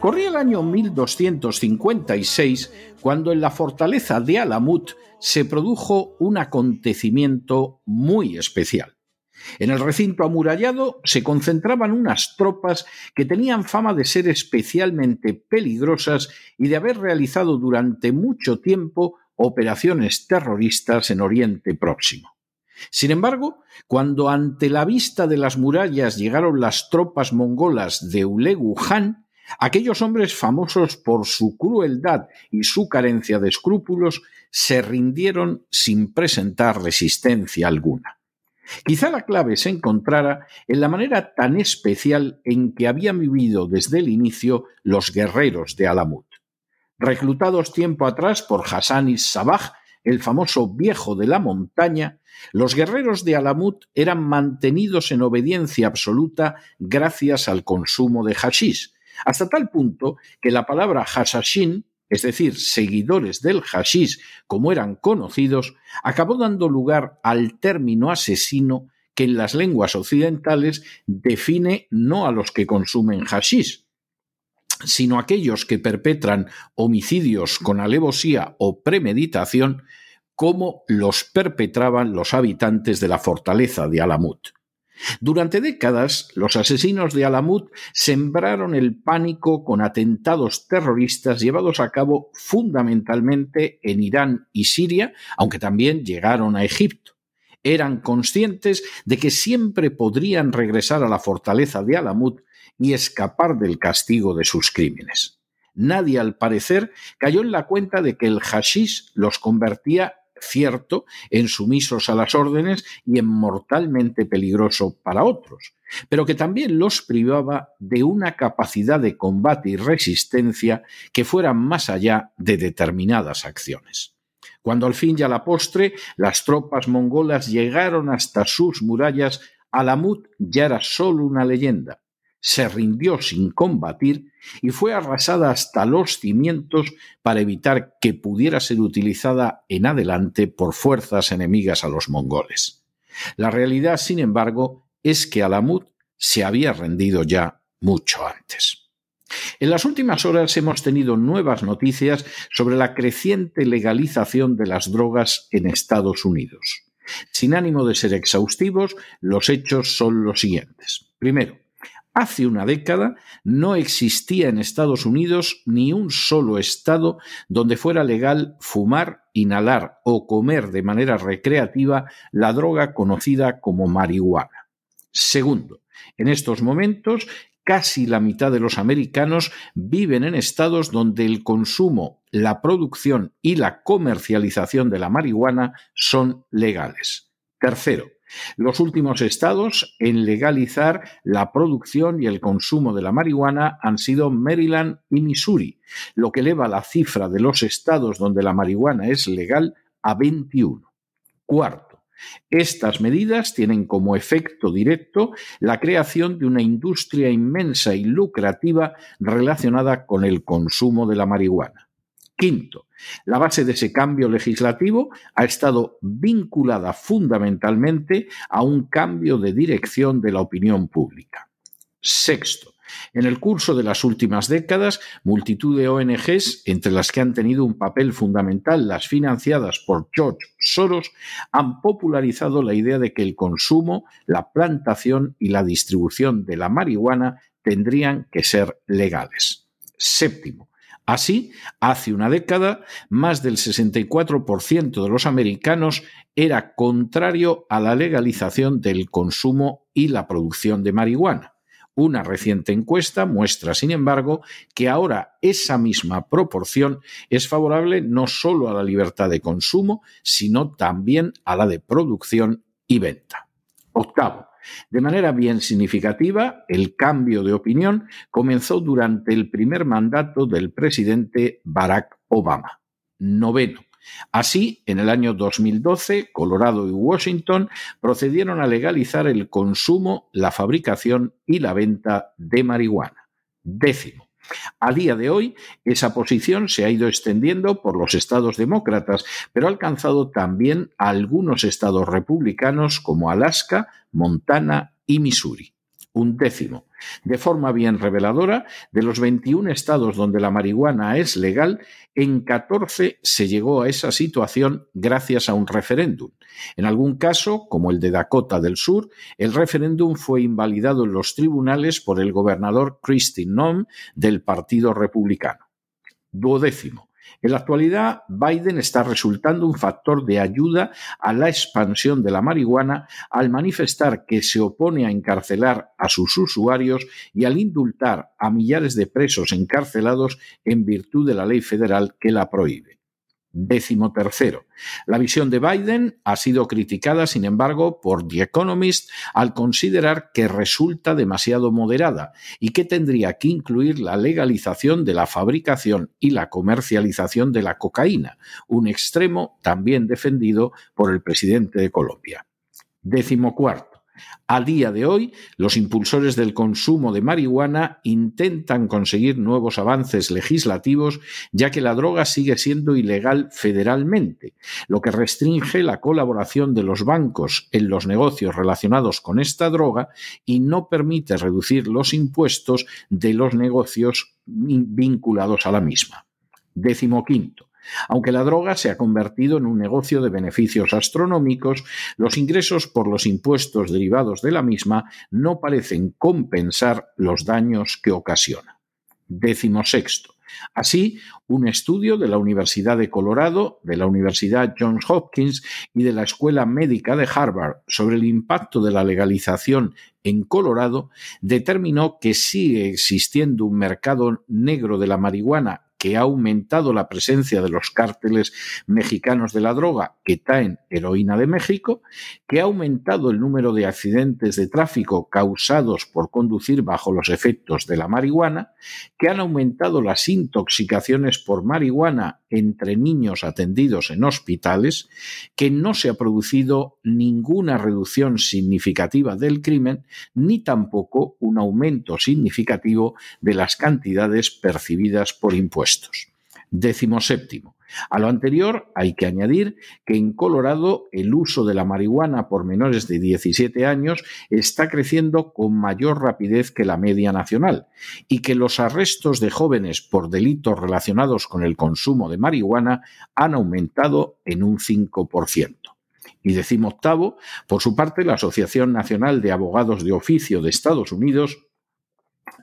Corría el año 1256 cuando en la fortaleza de Alamut se produjo un acontecimiento muy especial. En el recinto amurallado se concentraban unas tropas que tenían fama de ser especialmente peligrosas y de haber realizado durante mucho tiempo operaciones terroristas en Oriente Próximo. Sin embargo, cuando ante la vista de las murallas llegaron las tropas mongolas de Ulegu Han, aquellos hombres famosos por su crueldad y su carencia de escrúpulos se rindieron sin presentar resistencia alguna. Quizá la clave se encontrara en la manera tan especial en que habían vivido desde el inicio los guerreros de Alamut. Reclutados tiempo atrás por Hassan y Sabah, el famoso viejo de la montaña, los guerreros de Alamut eran mantenidos en obediencia absoluta gracias al consumo de hashish, hasta tal punto que la palabra hashashin, es decir, seguidores del hashish como eran conocidos, acabó dando lugar al término asesino que en las lenguas occidentales define no a los que consumen hashish, sino aquellos que perpetran homicidios con alevosía o premeditación, como los perpetraban los habitantes de la fortaleza de Alamut. Durante décadas, los asesinos de Alamut sembraron el pánico con atentados terroristas llevados a cabo fundamentalmente en Irán y Siria, aunque también llegaron a Egipto. Eran conscientes de que siempre podrían regresar a la fortaleza de Alamut y escapar del castigo de sus crímenes. Nadie, al parecer, cayó en la cuenta de que el hashish los convertía cierto, en sumisos a las órdenes y en mortalmente peligroso para otros, pero que también los privaba de una capacidad de combate y resistencia que fuera más allá de determinadas acciones. Cuando al fin y a la postre las tropas mongolas llegaron hasta sus murallas, Alamut ya era solo una leyenda, se rindió sin combatir y fue arrasada hasta los cimientos para evitar que pudiera ser utilizada en adelante por fuerzas enemigas a los mongoles. La realidad, sin embargo, es que Alamut se había rendido ya mucho antes. En las últimas horas hemos tenido nuevas noticias sobre la creciente legalización de las drogas en Estados Unidos. Sin ánimo de ser exhaustivos, los hechos son los siguientes. Primero, Hace una década no existía en Estados Unidos ni un solo estado donde fuera legal fumar, inhalar o comer de manera recreativa la droga conocida como marihuana. Segundo, en estos momentos casi la mitad de los americanos viven en estados donde el consumo, la producción y la comercialización de la marihuana son legales. Tercero, los últimos estados en legalizar la producción y el consumo de la marihuana han sido Maryland y Missouri, lo que eleva la cifra de los estados donde la marihuana es legal a 21. Cuarto, estas medidas tienen como efecto directo la creación de una industria inmensa y lucrativa relacionada con el consumo de la marihuana. Quinto, la base de ese cambio legislativo ha estado vinculada fundamentalmente a un cambio de dirección de la opinión pública. Sexto, en el curso de las últimas décadas, multitud de ONGs, entre las que han tenido un papel fundamental las financiadas por George Soros, han popularizado la idea de que el consumo, la plantación y la distribución de la marihuana tendrían que ser legales. Séptimo, Así, hace una década, más del 64% de los americanos era contrario a la legalización del consumo y la producción de marihuana. Una reciente encuesta muestra, sin embargo, que ahora esa misma proporción es favorable no solo a la libertad de consumo, sino también a la de producción y venta. Octavo, de manera bien significativa, el cambio de opinión comenzó durante el primer mandato del presidente Barack Obama. Noveno, Así, en el año 2012, Colorado y Washington procedieron a legalizar el consumo, la fabricación y la venta de marihuana. Décimo. A día de hoy, esa posición se ha ido extendiendo por los estados demócratas, pero ha alcanzado también algunos estados republicanos como Alaska, Montana y Missouri un décimo. De forma bien reveladora, de los 21 estados donde la marihuana es legal, en 14 se llegó a esa situación gracias a un referéndum. En algún caso, como el de Dakota del Sur, el referéndum fue invalidado en los tribunales por el gobernador Christine Noem del Partido Republicano. Duodécimo. En la actualidad, Biden está resultando un factor de ayuda a la expansión de la marihuana al manifestar que se opone a encarcelar a sus usuarios y al indultar a millares de presos encarcelados en virtud de la ley federal que la prohíbe. Décimo tercero. La visión de Biden ha sido criticada, sin embargo, por The Economist al considerar que resulta demasiado moderada y que tendría que incluir la legalización de la fabricación y la comercialización de la cocaína, un extremo también defendido por el presidente de Colombia. Décimo cuarto. A día de hoy, los impulsores del consumo de marihuana intentan conseguir nuevos avances legislativos, ya que la droga sigue siendo ilegal federalmente, lo que restringe la colaboración de los bancos en los negocios relacionados con esta droga y no permite reducir los impuestos de los negocios vinculados a la misma. Décimo quinto. Aunque la droga se ha convertido en un negocio de beneficios astronómicos, los ingresos por los impuestos derivados de la misma no parecen compensar los daños que ocasiona. Décimo sexto. Así, un estudio de la Universidad de Colorado, de la Universidad Johns Hopkins y de la Escuela Médica de Harvard sobre el impacto de la legalización en Colorado determinó que sigue existiendo un mercado negro de la marihuana que ha aumentado la presencia de los cárteles mexicanos de la droga que traen heroína de México, que ha aumentado el número de accidentes de tráfico causados por conducir bajo los efectos de la marihuana, que han aumentado las intoxicaciones por marihuana entre niños atendidos en hospitales, que no se ha producido ninguna reducción significativa del crimen, ni tampoco un aumento significativo de las cantidades percibidas por impuestos. Décimo séptimo. A lo anterior hay que añadir que en Colorado el uso de la marihuana por menores de 17 años está creciendo con mayor rapidez que la media nacional y que los arrestos de jóvenes por delitos relacionados con el consumo de marihuana han aumentado en un 5%. Y decimoctavo, por su parte, la Asociación Nacional de Abogados de Oficio de Estados Unidos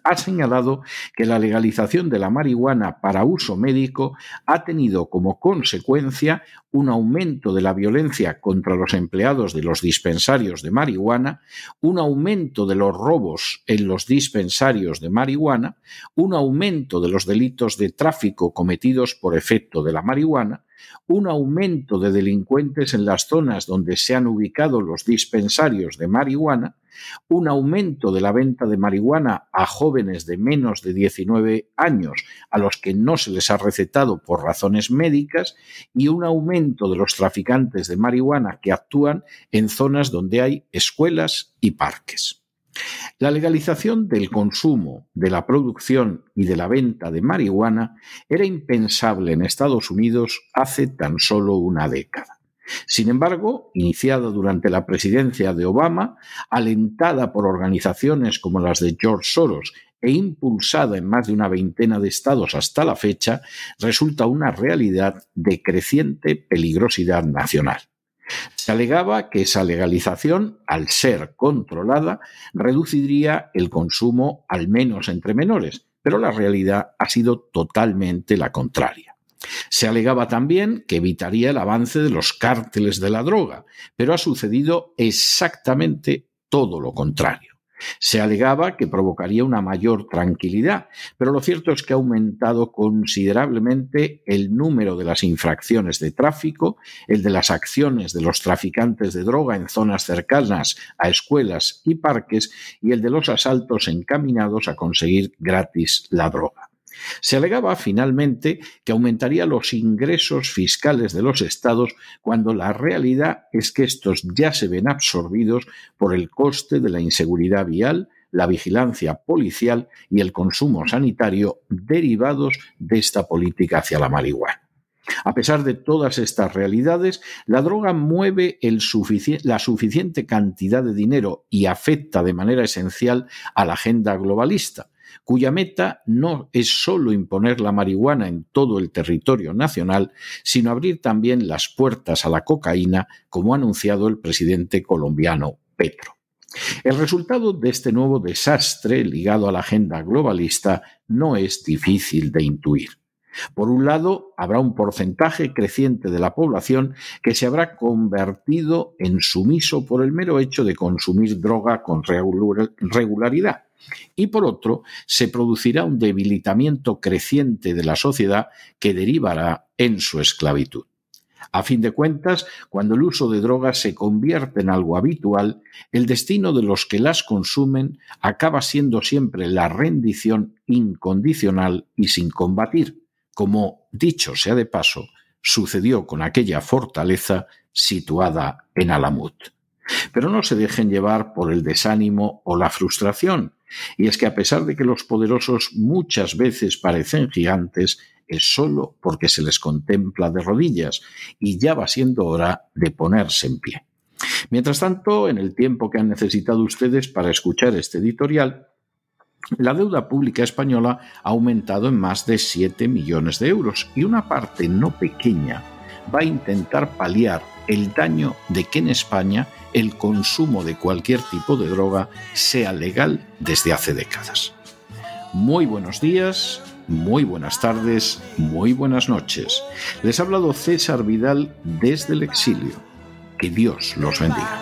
ha señalado que la legalización de la marihuana para uso médico ha tenido como consecuencia un aumento de la violencia contra los empleados de los dispensarios de marihuana, un aumento de los robos en los dispensarios de marihuana, un aumento de los delitos de tráfico cometidos por efecto de la marihuana, un aumento de delincuentes en las zonas donde se han ubicado los dispensarios de marihuana, un aumento de la venta de marihuana a jóvenes de menos de 19 años a los que no se les ha recetado por razones médicas y un aumento de los traficantes de marihuana que actúan en zonas donde hay escuelas y parques. La legalización del consumo, de la producción y de la venta de marihuana era impensable en Estados Unidos hace tan solo una década. Sin embargo, iniciada durante la presidencia de Obama, alentada por organizaciones como las de George Soros e impulsada en más de una veintena de estados hasta la fecha, resulta una realidad de creciente peligrosidad nacional. Se alegaba que esa legalización, al ser controlada, reduciría el consumo al menos entre menores, pero la realidad ha sido totalmente la contraria. Se alegaba también que evitaría el avance de los cárteles de la droga, pero ha sucedido exactamente todo lo contrario. Se alegaba que provocaría una mayor tranquilidad, pero lo cierto es que ha aumentado considerablemente el número de las infracciones de tráfico, el de las acciones de los traficantes de droga en zonas cercanas a escuelas y parques y el de los asaltos encaminados a conseguir gratis la droga. Se alegaba finalmente que aumentaría los ingresos fiscales de los estados cuando la realidad es que estos ya se ven absorbidos por el coste de la inseguridad vial, la vigilancia policial y el consumo sanitario derivados de esta política hacia la marihuana. A pesar de todas estas realidades, la droga mueve la suficiente cantidad de dinero y afecta de manera esencial a la agenda globalista, cuya meta no es solo imponer la marihuana en todo el territorio nacional, sino abrir también las puertas a la cocaína, como ha anunciado el presidente colombiano Petro. El resultado de este nuevo desastre ligado a la agenda globalista no es difícil de intuir. Por un lado, habrá un porcentaje creciente de la población que se habrá convertido en sumiso por el mero hecho de consumir droga con regularidad, y por otro, se producirá un debilitamiento creciente de la sociedad que derivará en su esclavitud. A fin de cuentas, cuando el uso de drogas se convierte en algo habitual, el destino de los que las consumen acaba siendo siempre la rendición incondicional y sin combatir, como, dicho sea de paso, sucedió con aquella fortaleza situada en Alamut. Pero no se dejen llevar por el desánimo o la frustración, y es que a pesar de que los poderosos muchas veces parecen gigantes, es solo porque se les contempla de rodillas y ya va siendo hora de ponerse en pie. Mientras tanto, en el tiempo que han necesitado ustedes para escuchar este editorial, la deuda pública española ha aumentado en más de 7 millones de euros y una parte no pequeña va a intentar paliar el daño de que en España el consumo de cualquier tipo de droga sea legal desde hace décadas. Muy buenos días, muy buenas tardes, muy buenas noches. Les ha hablado César Vidal desde el exilio. Que Dios los bendiga.